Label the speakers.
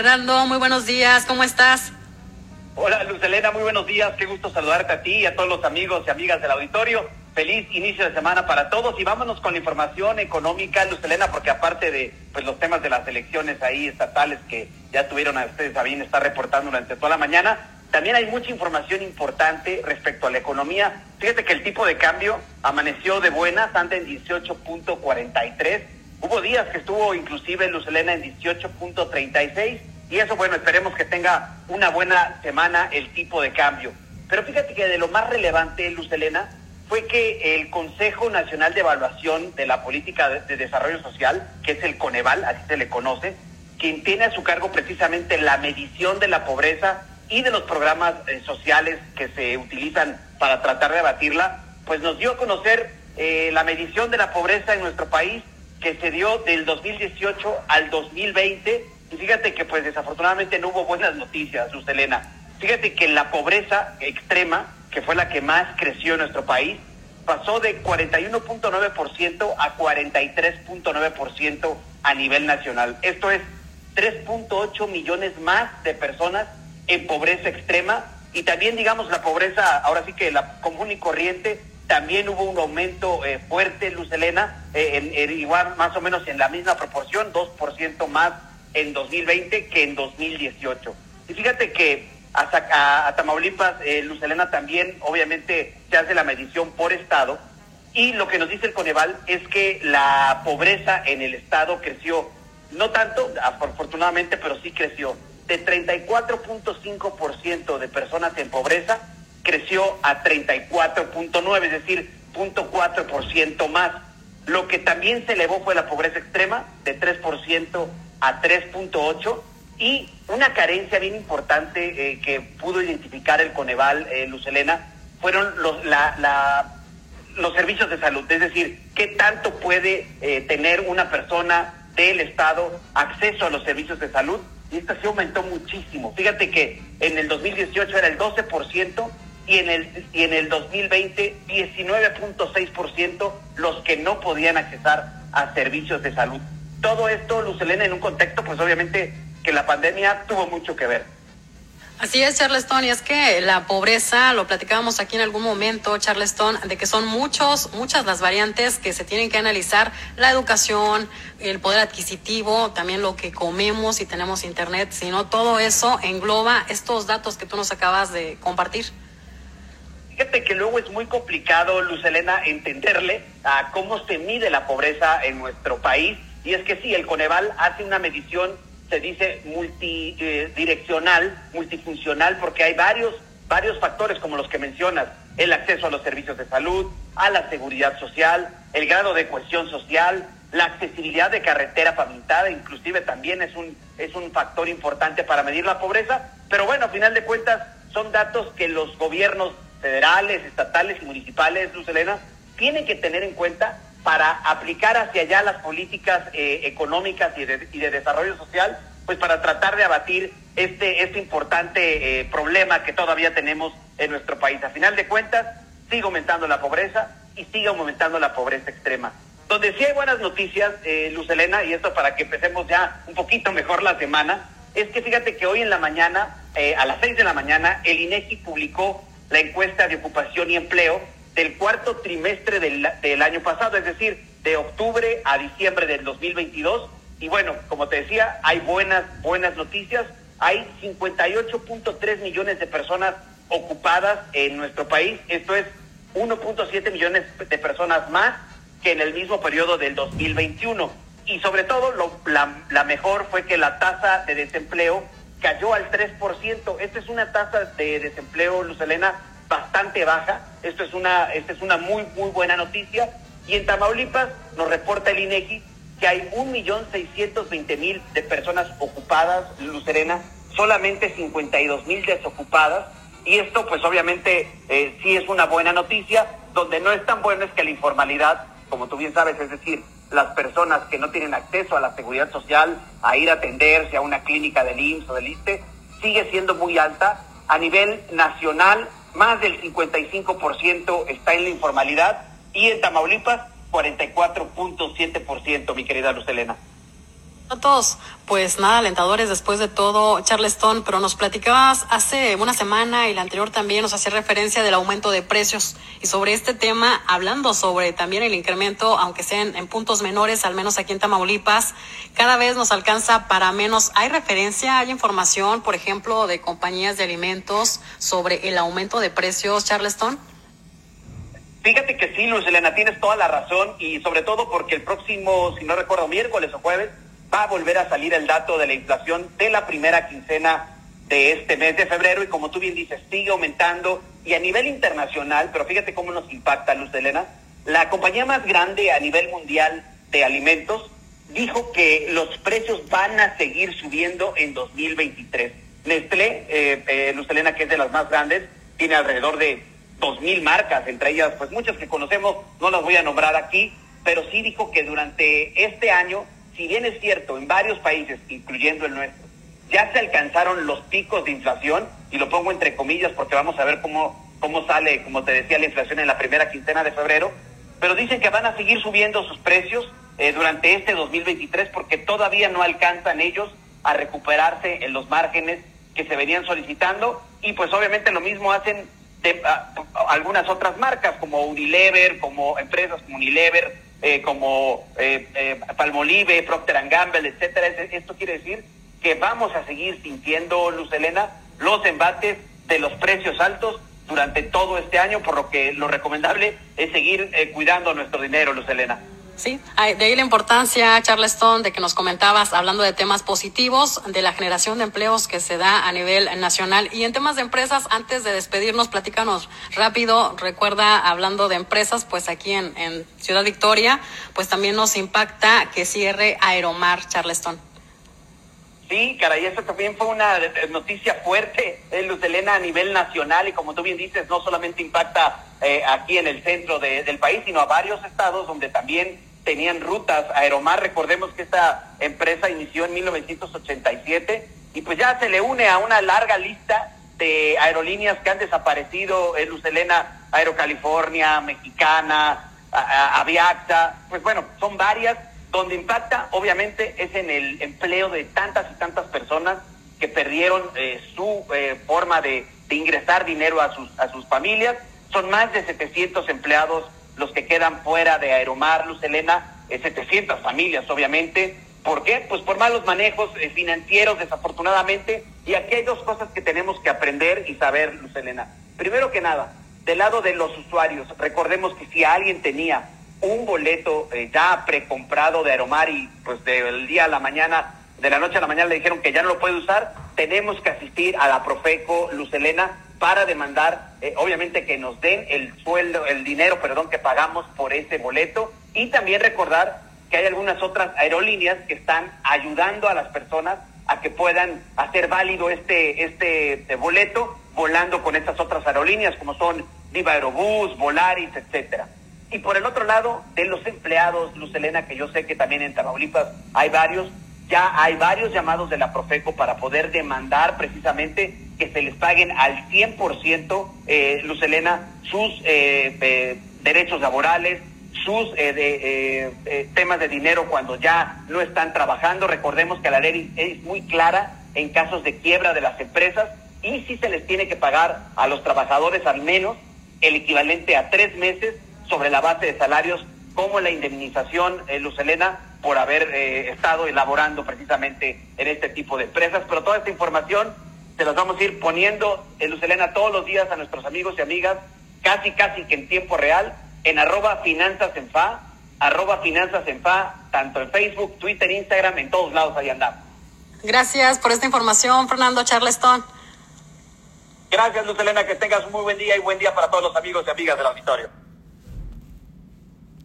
Speaker 1: Fernando, muy buenos días, ¿cómo estás?
Speaker 2: Hola Luz Elena, muy buenos días, qué gusto saludarte a ti y a todos los amigos y amigas del auditorio. Feliz inicio de semana para todos y vámonos con la información económica, Luz Elena, porque aparte de pues los temas de las elecciones ahí estatales que ya tuvieron a ustedes a bien estar reportando durante toda la mañana, también hay mucha información importante respecto a la economía. Fíjate que el tipo de cambio amaneció de buenas, anda en 18.43. Hubo días que estuvo inclusive Luz Elena en 18.36 y eso, bueno, esperemos que tenga una buena semana el tipo de cambio. Pero fíjate que de lo más relevante, Luz Elena, fue que el Consejo Nacional de Evaluación de la Política de Desarrollo Social, que es el Coneval, así se le conoce, quien tiene a su cargo precisamente la medición de la pobreza y de los programas eh, sociales que se utilizan para tratar de abatirla, pues nos dio a conocer eh, la medición de la pobreza en nuestro país que se dio del 2018 al 2020 y fíjate que pues desafortunadamente no hubo buenas noticias, Luz Elena. Fíjate que la pobreza extrema, que fue la que más creció en nuestro país, pasó de 41.9% a 43.9% a nivel nacional. Esto es 3.8 millones más de personas en pobreza extrema y también, digamos, la pobreza, ahora sí que la común y corriente, también hubo un aumento eh, fuerte, Luz Elena, eh, en, igual más o menos en la misma proporción, 2% más en 2020 que en 2018. Y fíjate que a, a, Tamaulipas, eh, Luz Elena, también obviamente se hace la medición por estado y lo que nos dice el Coneval es que la pobreza en el estado creció, no tanto, afortunadamente, pero sí creció de 34.5% de personas en pobreza creció a 34.9, es decir, 0.4% más. Lo que también se elevó fue la pobreza extrema de 3% a 3.8 y una carencia bien importante eh, que pudo identificar el Coneval, eh, Lucelena, fueron los, los servicios de salud, es decir, qué tanto puede eh, tener una persona del Estado acceso a los servicios de salud y esta sí aumentó muchísimo. Fíjate que en el 2018 era el 12% y en el, y en el 2020 19.6% los que no podían accesar a servicios de salud. Todo esto, Lucelena, en un contexto, pues obviamente que la pandemia tuvo mucho que ver.
Speaker 1: Así es, Charleston, y es que la pobreza, lo platicábamos aquí en algún momento, Charleston, de que son muchos, muchas las variantes que se tienen que analizar, la educación, el poder adquisitivo, también lo que comemos y tenemos internet, sino todo eso engloba estos datos que tú nos acabas de compartir.
Speaker 2: Fíjate que luego es muy complicado, Luz Elena, entenderle a cómo se mide la pobreza en nuestro país, y es que sí, el Coneval hace una medición se dice multidireccional, multifuncional, porque hay varios, varios factores como los que mencionas, el acceso a los servicios de salud, a la seguridad social, el grado de cohesión social, la accesibilidad de carretera pavimentada, inclusive también es un, es un factor importante para medir la pobreza, pero bueno, a final de cuentas son datos que los gobiernos federales, estatales y municipales, Luz Elena, tienen que tener en cuenta para aplicar hacia allá las políticas eh, económicas y de, y de, desarrollo social, pues para tratar de abatir este, este importante eh, problema que todavía tenemos en nuestro país. A final de cuentas, sigue aumentando la pobreza y sigue aumentando la pobreza extrema. Donde sí hay buenas noticias, eh, Luz Elena, y esto para que empecemos ya un poquito mejor la semana, es que fíjate que hoy en la mañana, a las seis de la mañana, el INEGI publicó la encuesta de ocupación y empleo del cuarto trimestre del, del, año pasado, es decir, de octubre a diciembre del 2022. Y bueno, como te decía, hay buenas, buenas noticias. Hay 58.3 millones de personas ocupadas en nuestro país. Esto es 1.7 millones de personas más que en el mismo periodo del 2021. Y sobre todo, lo, la, la mejor fue que la tasa de desempleo cayó al 3%. Esta es una tasa de desempleo, Luz Elena, bastante baja. Esto es una, esta es una muy, muy buena noticia. Y en Tamaulipas nos reporta el INEGI que hay un millón seiscientos veinte mil de personas ocupadas, Lucerena, solamente 52 mil desocupadas. Y esto, pues obviamente, eh, sí es una buena noticia. Donde no es tan bueno es que la informalidad, como tú bien sabes, es decir, las personas que no tienen acceso a la seguridad social, a ir a atenderse a una clínica del IMSS o del ISTE, sigue siendo muy alta. A nivel nacional, más del 55% está en la informalidad y en Tamaulipas 44.7%, mi querida Luz Elena.
Speaker 1: Datos, pues nada, alentadores después de todo, Charleston, pero nos platicabas hace una semana y la anterior también nos hacía referencia del aumento de precios y sobre este tema, hablando sobre también el incremento, aunque sean en puntos menores, al menos aquí en Tamaulipas, cada vez nos alcanza para menos. ¿Hay referencia, hay información, por ejemplo, de compañías de alimentos sobre el aumento de precios, Charleston?
Speaker 2: Fíjate que sí, Luz Elena, tienes toda la razón y sobre todo porque el próximo, si no recuerdo, miércoles o jueves, va a volver a salir el dato de la inflación de la primera quincena de este mes de febrero y como tú bien dices, sigue aumentando y a nivel internacional, pero fíjate cómo nos impacta, Luz Elena, la compañía más grande a nivel mundial de alimentos dijo que los precios van a seguir subiendo en 2023. Nestlé, eh, eh, Luz Elena, que es de las más grandes, tiene alrededor de 2.000 marcas, entre ellas pues muchas que conocemos, no las voy a nombrar aquí, pero sí dijo que durante este año si bien es cierto, en varios países, incluyendo el nuestro, ya se alcanzaron los picos de inflación, y lo pongo entre comillas porque vamos a ver cómo, cómo sale, como te decía, la inflación en la primera quincena de febrero, pero dicen que van a seguir subiendo sus precios eh, durante este 2023 porque todavía no alcanzan ellos a recuperarse en los márgenes que se venían solicitando y pues obviamente lo mismo hacen de, ah, algunas otras marcas como Unilever, como empresas como Unilever, eh, como eh, eh, Palmolive, Procter Gamble, etcétera. Esto quiere decir que vamos a seguir sintiendo, Luz Elena, los embates de los precios altos durante todo este año, por lo que lo recomendable es seguir cuidando nuestro dinero, Luz Elena.
Speaker 1: Sí, de ahí la importancia, Charleston, de que nos comentabas, hablando de temas positivos, de la generación de empleos que se da a nivel nacional. Y en temas de empresas, antes de despedirnos, platícanos rápido. Recuerda, hablando de empresas, pues aquí en, en Ciudad Victoria, pues también nos impacta que cierre Aeromar, Charleston.
Speaker 2: Sí, caray, eso también fue una noticia fuerte, eh, Luz Elena, a nivel nacional y como tú bien dices, no solamente impacta eh, aquí en el centro del país, sino a varios estados donde también tenían rutas. Aeromar, recordemos que esta empresa inició en 1987 y pues ya se le une a una larga lista de aerolíneas que han desaparecido, en Lucelena, Aerocalifornia, Mexicana, Aviaxa, pues bueno, son varias. Donde impacta, obviamente, es en el empleo de tantas y tantas personas que perdieron eh, su eh, forma de, de, ingresar dinero a sus, a sus familias. Son más de 700 empleados los que quedan fuera de Aeromar, Luz Elena, 700 eh, familias, obviamente. ¿Por qué? Pues por malos manejos eh, financieros, desafortunadamente. Y aquí hay dos cosas que tenemos que aprender y saber, Luz Elena. Primero que nada, del lado de los usuarios, recordemos que si alguien tenía un boleto eh, ya precomprado de Aeromar y pues del día a la mañana, de la noche a la mañana le dijeron que ya no lo puede usar, tenemos que asistir a la Profeco, Luz Elena, para demandar, eh, obviamente, que nos den el sueldo, el dinero, perdón, que pagamos por ese boleto y también recordar que hay algunas otras aerolíneas que están ayudando a las personas a que puedan hacer válido este, este, este boleto volando con estas otras aerolíneas como son Viva Aerobús, Volaris, etcétera. Y por el otro lado, de los empleados, Luz Elena, que yo sé que también en Tamaulipas hay varios, ya hay varios llamados de la Profeco para poder demandar precisamente que se les paguen al 100%, eh, Luz Elena, sus eh, eh, derechos laborales, sus eh, de, temas de dinero cuando ya no están trabajando. Recordemos que la ley es muy clara en casos de quiebra de las empresas y si se les tiene que pagar a los trabajadores al menos el equivalente a tres meses sobre la base de salarios como la indemnización, Luz Elena, por haber eh, estado elaborando precisamente en este tipo de empresas. Pero toda esta información se las vamos a ir poniendo en Luz Elena todos los días a nuestros amigos y amigas, casi, casi que en tiempo real, en arroba finanzas en fa, arroba finanzas en fa, tanto en Facebook, Twitter, Instagram, en todos lados ahí andamos.
Speaker 1: Gracias por esta información, Fernando Charleston.
Speaker 2: Gracias, Luz Elena, que tengas un muy buen día y buen día para todos los amigos y amigas del auditorio.